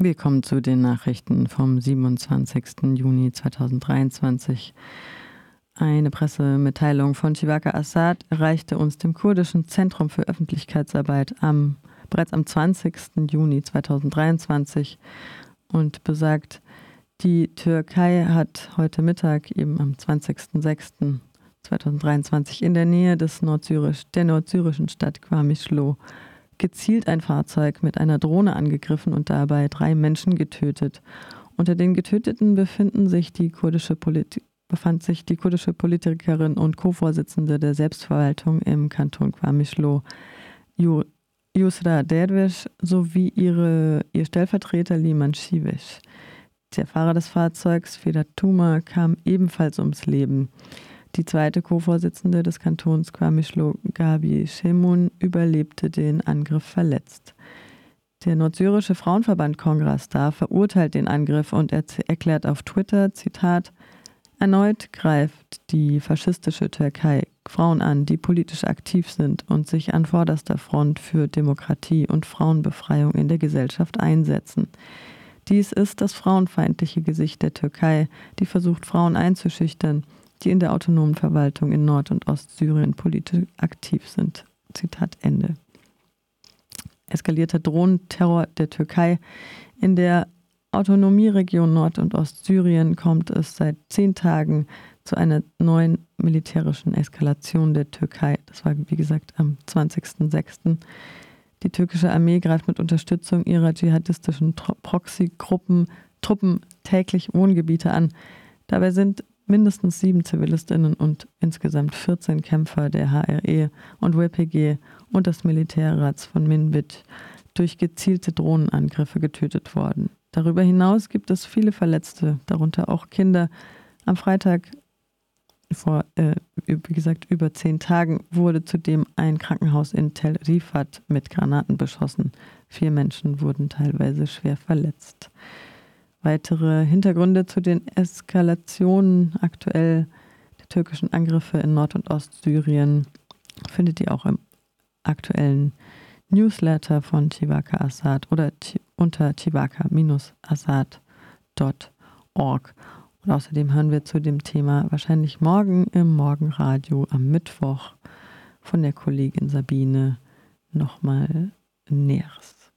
Willkommen zu den Nachrichten vom 27. Juni 2023. Eine Pressemitteilung von Chivaka Assad erreichte uns dem kurdischen Zentrum für Öffentlichkeitsarbeit am, bereits am 20. Juni 2023 und besagt, die Türkei hat heute Mittag, eben am 20.06.2023, in der Nähe des Nordsyrisch, der nordsyrischen Stadt Quamishlo gezielt ein Fahrzeug mit einer Drohne angegriffen und dabei drei Menschen getötet. Unter den Getöteten befinden sich die kurdische Polit befand sich die kurdische Politikerin und Co-Vorsitzende der Selbstverwaltung im Kanton Quamishlo, Yusra Derwish, sowie ihre, ihr Stellvertreter Liman Shivish. Der Fahrer des Fahrzeugs, Fedatuma, kam ebenfalls ums Leben. Die zweite Co-Vorsitzende des Kantons Quamishlo, Gabi Shemun, überlebte den Angriff verletzt. Der nordsyrische Frauenverband Kongrastar verurteilt den Angriff und erklärt auf Twitter, Zitat, Erneut greift die faschistische Türkei Frauen an, die politisch aktiv sind und sich an vorderster Front für Demokratie und Frauenbefreiung in der Gesellschaft einsetzen. Dies ist das frauenfeindliche Gesicht der Türkei, die versucht, Frauen einzuschüchtern die in der autonomen Verwaltung in Nord- und Ostsyrien politisch aktiv sind. Zitat Ende. Eskalierter Drohnenterror der Türkei. In der Autonomieregion Nord- und Ostsyrien kommt es seit zehn Tagen zu einer neuen militärischen Eskalation der Türkei. Das war, wie gesagt, am 20.06. Die türkische Armee greift mit Unterstützung ihrer dschihadistischen Proxy-Gruppen Truppen täglich Wohngebiete an. Dabei sind mindestens sieben Zivilistinnen und insgesamt 14 Kämpfer der HRE und WPG und des Militärrats von Minbit durch gezielte Drohnenangriffe getötet worden. Darüber hinaus gibt es viele Verletzte, darunter auch Kinder. Am Freitag vor, äh, wie gesagt, über zehn Tagen wurde zudem ein Krankenhaus in Tel Rifat mit Granaten beschossen. Vier Menschen wurden teilweise schwer verletzt. Weitere Hintergründe zu den Eskalationen aktuell der türkischen Angriffe in Nord- und Ostsyrien findet ihr auch im aktuellen Newsletter von Chivaka Assad oder unter chivaka-assad.org. Und außerdem hören wir zu dem Thema wahrscheinlich morgen im Morgenradio am Mittwoch von der Kollegin Sabine nochmal Näheres.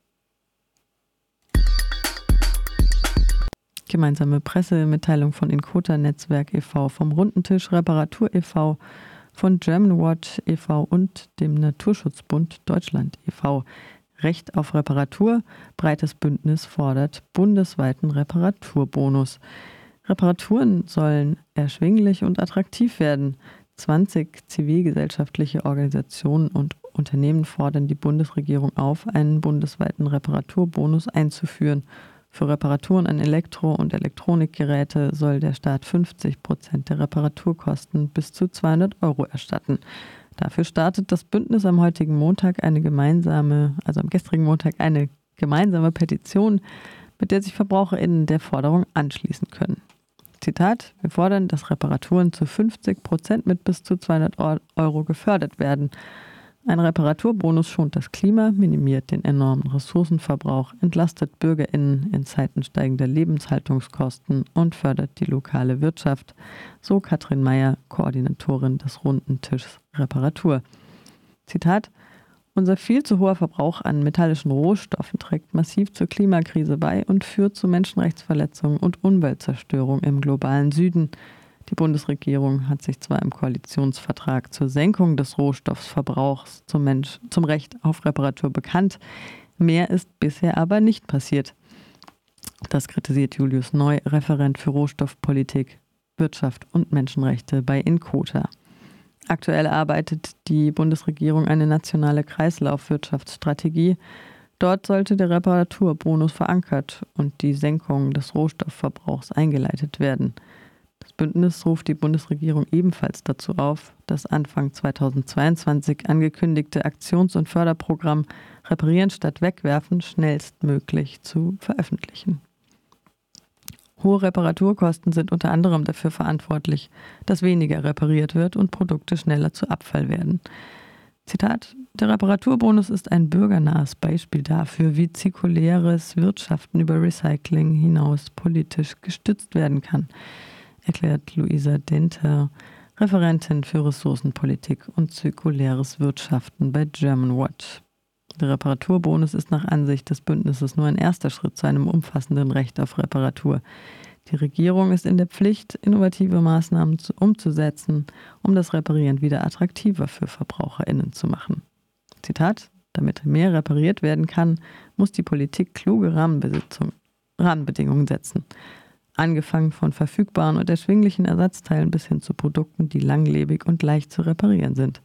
Gemeinsame Pressemitteilung von Inkota Netzwerk e.V., vom Runden Tisch Reparatur e.V., von German Watch e.V. und dem Naturschutzbund Deutschland e.V. Recht auf Reparatur. Breites Bündnis fordert bundesweiten Reparaturbonus. Reparaturen sollen erschwinglich und attraktiv werden. 20 zivilgesellschaftliche Organisationen und Unternehmen fordern die Bundesregierung auf, einen bundesweiten Reparaturbonus einzuführen für Reparaturen an Elektro- und Elektronikgeräte soll der Staat 50 Prozent der Reparaturkosten bis zu 200 Euro erstatten. Dafür startet das Bündnis am heutigen Montag eine gemeinsame, also am gestrigen Montag eine gemeinsame Petition, mit der sich VerbraucherInnen der Forderung anschließen können. Zitat: Wir fordern, dass Reparaturen zu 50 Prozent mit bis zu 200 Euro gefördert werden. Ein Reparaturbonus schont das Klima, minimiert den enormen Ressourcenverbrauch, entlastet BürgerInnen in Zeiten steigender Lebenshaltungskosten und fördert die lokale Wirtschaft, so Katrin Meyer, Koordinatorin des Runden Tischs Reparatur. Zitat: Unser viel zu hoher Verbrauch an metallischen Rohstoffen trägt massiv zur Klimakrise bei und führt zu Menschenrechtsverletzungen und Umweltzerstörung im globalen Süden. Die Bundesregierung hat sich zwar im Koalitionsvertrag zur Senkung des Rohstoffverbrauchs zum, Mensch, zum Recht auf Reparatur bekannt, mehr ist bisher aber nicht passiert. Das kritisiert Julius Neu, Referent für Rohstoffpolitik, Wirtschaft und Menschenrechte bei Inkota. Aktuell arbeitet die Bundesregierung eine nationale Kreislaufwirtschaftsstrategie. Dort sollte der Reparaturbonus verankert und die Senkung des Rohstoffverbrauchs eingeleitet werden. Das Bündnis ruft die Bundesregierung ebenfalls dazu auf, das Anfang 2022 angekündigte Aktions- und Förderprogramm Reparieren statt Wegwerfen schnellstmöglich zu veröffentlichen. Hohe Reparaturkosten sind unter anderem dafür verantwortlich, dass weniger repariert wird und Produkte schneller zu Abfall werden. Zitat, der Reparaturbonus ist ein bürgernahes Beispiel dafür, wie zirkuläres Wirtschaften über Recycling hinaus politisch gestützt werden kann, erklärt Luisa Denter, Referentin für Ressourcenpolitik und zirkuläres Wirtschaften bei German Watch. Der Reparaturbonus ist nach Ansicht des Bündnisses nur ein erster Schritt zu einem umfassenden Recht auf Reparatur. Die Regierung ist in der Pflicht, innovative Maßnahmen zu, umzusetzen, um das Reparieren wieder attraktiver für VerbraucherInnen zu machen. Zitat: Damit mehr repariert werden kann, muss die Politik kluge Rahmenbedingungen setzen. Angefangen von verfügbaren und erschwinglichen Ersatzteilen bis hin zu Produkten, die langlebig und leicht zu reparieren sind.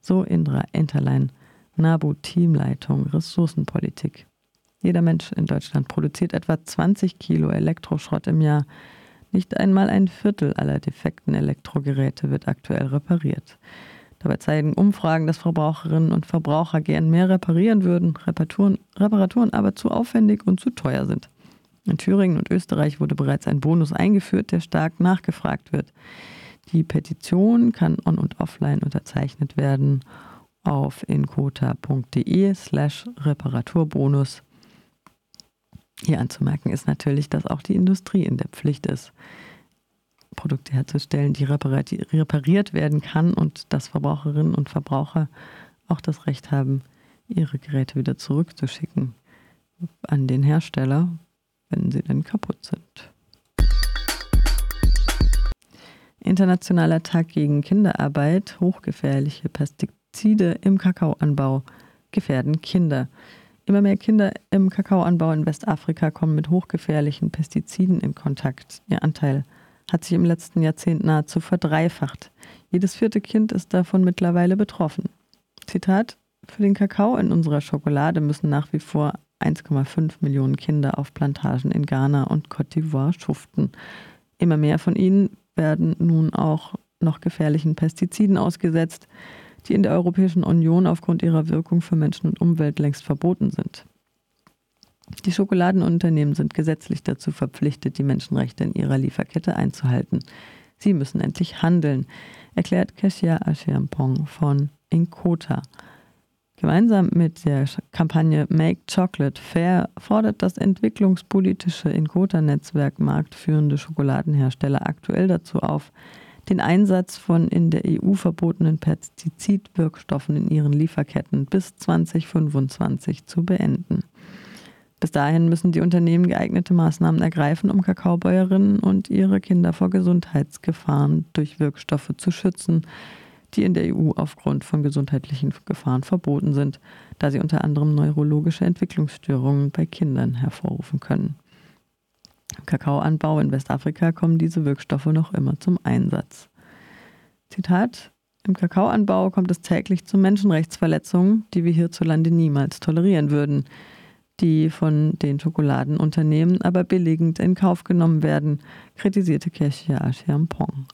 So Indra Enterlein, NABU Teamleitung Ressourcenpolitik. Jeder Mensch in Deutschland produziert etwa 20 Kilo Elektroschrott im Jahr. Nicht einmal ein Viertel aller defekten Elektrogeräte wird aktuell repariert. Dabei zeigen Umfragen, dass Verbraucherinnen und Verbraucher gern mehr reparieren würden, Reparaturen, Reparaturen aber zu aufwendig und zu teuer sind. In Thüringen und Österreich wurde bereits ein Bonus eingeführt, der stark nachgefragt wird. Die Petition kann on- und offline unterzeichnet werden auf inkota.de slash Reparaturbonus. Hier anzumerken ist natürlich, dass auch die Industrie in der Pflicht ist, Produkte herzustellen, die repariert werden kann und dass Verbraucherinnen und Verbraucher auch das Recht haben, ihre Geräte wieder zurückzuschicken an den Hersteller, wenn sie denn kaputt sind. Internationaler Tag gegen Kinderarbeit, hochgefährliche Pestizide im Kakaoanbau gefährden Kinder. Immer mehr Kinder im Kakaoanbau in Westafrika kommen mit hochgefährlichen Pestiziden in Kontakt. Ihr Anteil hat sich im letzten Jahrzehnt nahezu verdreifacht. Jedes vierte Kind ist davon mittlerweile betroffen. Zitat: Für den Kakao in unserer Schokolade müssen nach wie vor 1,5 Millionen Kinder auf Plantagen in Ghana und Cote d'Ivoire schuften. Immer mehr von ihnen werden nun auch noch gefährlichen Pestiziden ausgesetzt, die in der Europäischen Union aufgrund ihrer Wirkung für Menschen und Umwelt längst verboten sind. Die Schokoladenunternehmen sind gesetzlich dazu verpflichtet, die Menschenrechte in ihrer Lieferkette einzuhalten. Sie müssen endlich handeln, erklärt Keshia Ashiampong von Inkota. Gemeinsam mit der Kampagne Make Chocolate Fair fordert das entwicklungspolitische Inkota-Netzwerk marktführende Schokoladenhersteller aktuell dazu auf, den Einsatz von in der EU verbotenen Pestizidwirkstoffen in ihren Lieferketten bis 2025 zu beenden. Bis dahin müssen die Unternehmen geeignete Maßnahmen ergreifen, um Kakaobäuerinnen und ihre Kinder vor Gesundheitsgefahren durch Wirkstoffe zu schützen, die in der EU aufgrund von gesundheitlichen Gefahren verboten sind, da sie unter anderem neurologische Entwicklungsstörungen bei Kindern hervorrufen können. Im Kakaoanbau in Westafrika kommen diese Wirkstoffe noch immer zum Einsatz. Zitat Im Kakaoanbau kommt es täglich zu Menschenrechtsverletzungen, die wir hierzulande niemals tolerieren würden, die von den Schokoladenunternehmen aber billigend in Kauf genommen werden, kritisierte Keshia Ashiampong.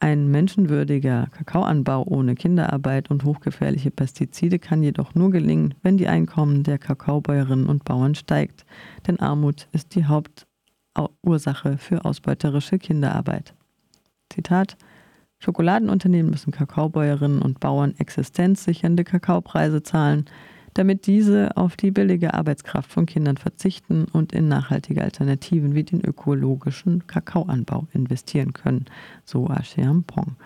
Ein menschenwürdiger Kakaoanbau ohne Kinderarbeit und hochgefährliche Pestizide kann jedoch nur gelingen, wenn die Einkommen der Kakaobäuerinnen und Bauern steigt, denn Armut ist die Hauptursache für ausbeuterische Kinderarbeit. Zitat Schokoladenunternehmen müssen Kakaobäuerinnen und Bauern existenzsichernde Kakaopreise zahlen, damit diese auf die billige Arbeitskraft von Kindern verzichten und in nachhaltige Alternativen wie den ökologischen Kakaoanbau investieren können, so Pong.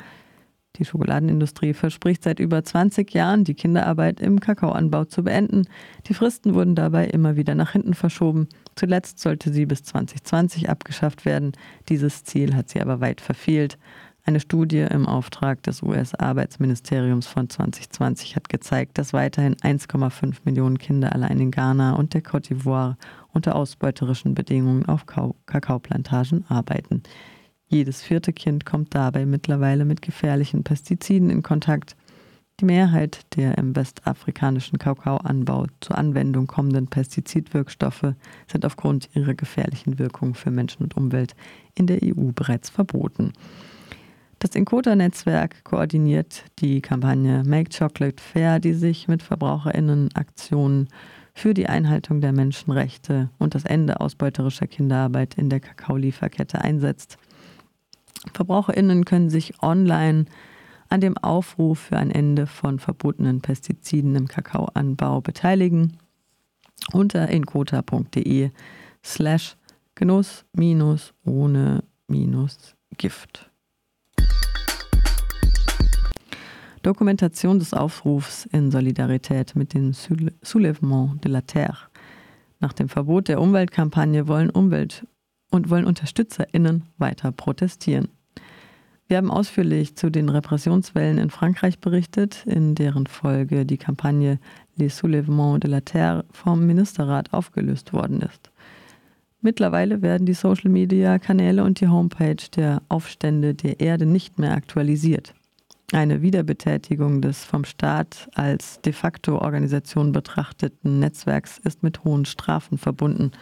Die Schokoladenindustrie verspricht seit über 20 Jahren, die Kinderarbeit im Kakaoanbau zu beenden. Die Fristen wurden dabei immer wieder nach hinten verschoben. Zuletzt sollte sie bis 2020 abgeschafft werden. Dieses Ziel hat sie aber weit verfehlt. Eine Studie im Auftrag des US-Arbeitsministeriums von 2020 hat gezeigt, dass weiterhin 1,5 Millionen Kinder allein in Ghana und der Côte d'Ivoire unter ausbeuterischen Bedingungen auf Kakaoplantagen arbeiten. Jedes vierte Kind kommt dabei mittlerweile mit gefährlichen Pestiziden in Kontakt. Die Mehrheit der im westafrikanischen Kakaoanbau zur Anwendung kommenden Pestizidwirkstoffe sind aufgrund ihrer gefährlichen Wirkung für Menschen und Umwelt in der EU bereits verboten. Das Inkota-Netzwerk koordiniert die Kampagne Make Chocolate Fair, die sich mit VerbraucherInnen-Aktionen für die Einhaltung der Menschenrechte und das Ende ausbeuterischer Kinderarbeit in der Kakaolieferkette einsetzt. Verbraucherinnen können sich online an dem Aufruf für ein Ende von verbotenen Pestiziden im Kakaoanbau beteiligen unter inkota.de slash genuss minus ohne minus Gift. Dokumentation des Aufrufs in Solidarität mit dem Soulèvement de la Terre. Nach dem Verbot der Umweltkampagne wollen Umwelt- und wollen UnterstützerInnen weiter protestieren. Wir haben ausführlich zu den Repressionswellen in Frankreich berichtet, in deren Folge die Kampagne Les Soulèvements de la Terre vom Ministerrat aufgelöst worden ist. Mittlerweile werden die Social-Media-Kanäle und die Homepage der Aufstände der Erde nicht mehr aktualisiert. Eine Wiederbetätigung des vom Staat als de facto Organisation betrachteten Netzwerks ist mit hohen Strafen verbunden.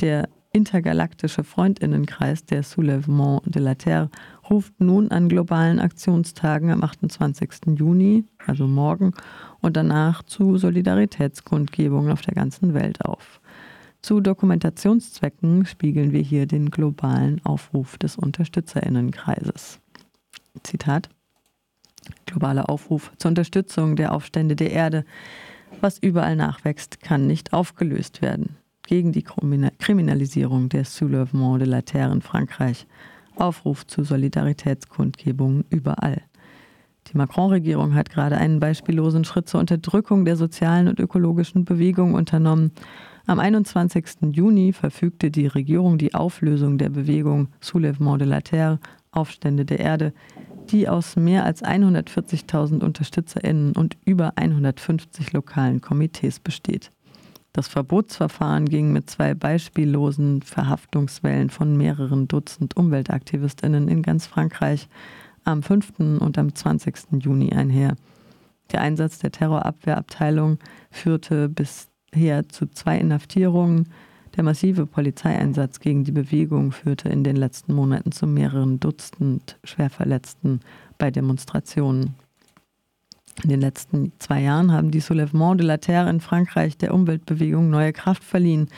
Der intergalaktische Freundinnenkreis der Soulèvement de la Terre ruft nun an globalen Aktionstagen am 28. Juni, also morgen, und danach zu Solidaritätskundgebungen auf der ganzen Welt auf. Zu Dokumentationszwecken spiegeln wir hier den globalen Aufruf des Unterstützerinnenkreises. Zitat Globaler Aufruf zur Unterstützung der Aufstände der Erde. Was überall nachwächst, kann nicht aufgelöst werden. Gegen die Kriminalisierung der Soulèvement de la Terre in Frankreich. Aufruf zu Solidaritätskundgebungen überall. Die Macron-Regierung hat gerade einen beispiellosen Schritt zur Unterdrückung der sozialen und ökologischen Bewegung unternommen. Am 21. Juni verfügte die Regierung die Auflösung der Bewegung Soulèvement de la Terre, Aufstände der Erde, die aus mehr als 140.000 UnterstützerInnen und über 150 lokalen Komitees besteht. Das Verbotsverfahren ging mit zwei beispiellosen Verhaftungswellen von mehreren Dutzend UmweltaktivistInnen in ganz Frankreich am 5. und am 20. Juni einher. Der Einsatz der Terrorabwehrabteilung führte bisher zu zwei Inhaftierungen, der massive Polizeieinsatz gegen die Bewegung führte in den letzten Monaten zu mehreren Dutzend Schwerverletzten bei Demonstrationen. In den letzten zwei Jahren haben die Soulèvements de la Terre in Frankreich der Umweltbewegung neue Kraft verliehen,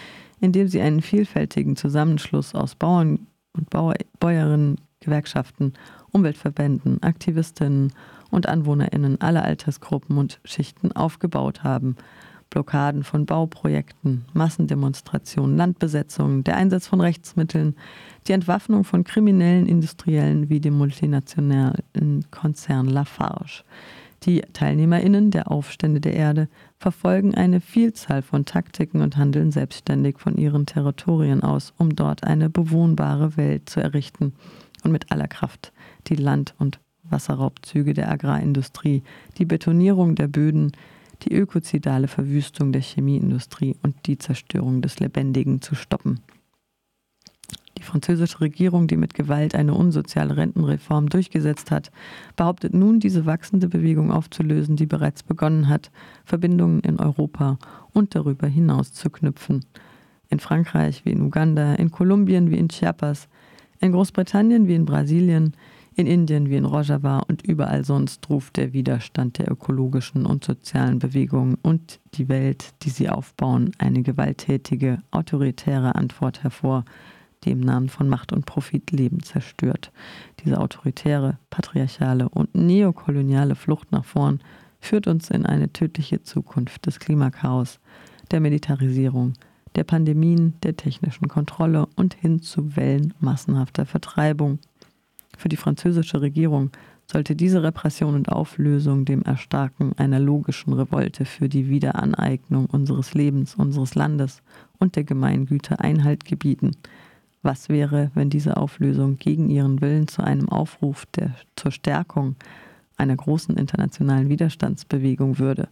indem sie einen vielfältigen Zusammenschluss aus Bauern und Bauer, Bäuerinnen, Gewerkschaften, Umweltverbänden, Aktivistinnen und AnwohnerInnen aller Altersgruppen und Schichten aufgebaut haben – Blockaden von Bauprojekten, Massendemonstrationen, Landbesetzungen, der Einsatz von Rechtsmitteln, die Entwaffnung von kriminellen Industriellen wie dem multinationalen Konzern Lafarge. Die TeilnehmerInnen der Aufstände der Erde verfolgen eine Vielzahl von Taktiken und handeln selbstständig von ihren Territorien aus, um dort eine bewohnbare Welt zu errichten und mit aller Kraft die Land- und Wasserraubzüge der Agrarindustrie, die Betonierung der Böden, die ökozidale Verwüstung der Chemieindustrie und die Zerstörung des Lebendigen zu stoppen. Die französische Regierung, die mit Gewalt eine unsoziale Rentenreform durchgesetzt hat, behauptet nun, diese wachsende Bewegung aufzulösen, die bereits begonnen hat, Verbindungen in Europa und darüber hinaus zu knüpfen. In Frankreich wie in Uganda, in Kolumbien wie in Chiapas, in Großbritannien wie in Brasilien, in Indien wie in Rojava und überall sonst ruft der Widerstand der ökologischen und sozialen Bewegungen und die Welt, die sie aufbauen, eine gewalttätige, autoritäre Antwort hervor, die im Namen von Macht und Profit Leben zerstört. Diese autoritäre, patriarchale und neokoloniale Flucht nach vorn führt uns in eine tödliche Zukunft des Klimakaos, der Militarisierung, der Pandemien, der technischen Kontrolle und hin zu Wellen massenhafter Vertreibung für die französische Regierung sollte diese Repression und Auflösung dem Erstarken einer logischen Revolte für die Wiederaneignung unseres Lebens, unseres Landes und der Gemeingüter Einhalt gebieten. Was wäre, wenn diese Auflösung gegen ihren Willen zu einem Aufruf der, zur Stärkung einer großen internationalen Widerstandsbewegung würde?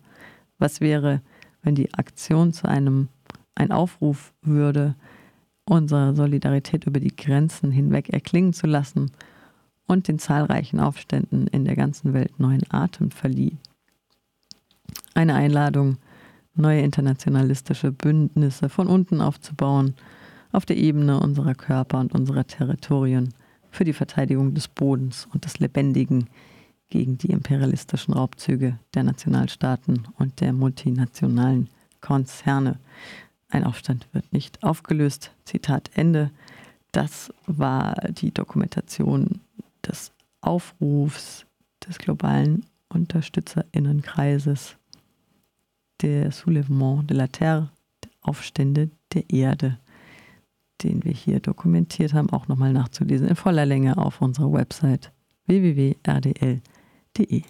Was wäre, wenn die Aktion zu einem ein Aufruf würde, unsere Solidarität über die Grenzen hinweg erklingen zu lassen und den zahlreichen Aufständen in der ganzen Welt neuen Atem verlieh. Eine Einladung, neue internationalistische Bündnisse von unten aufzubauen, auf der Ebene unserer Körper und unserer Territorien für die Verteidigung des Bodens und des Lebendigen gegen die imperialistischen Raubzüge der Nationalstaaten und der multinationalen Konzerne. Ein Aufstand wird nicht aufgelöst. Zitat Ende. Das war die Dokumentation des Aufrufs des globalen Unterstützerinnenkreises der Soulèvement de la Terre, der Aufstände der Erde, den wir hier dokumentiert haben, auch nochmal nachzulesen in voller Länge auf unserer Website www.rdl.de.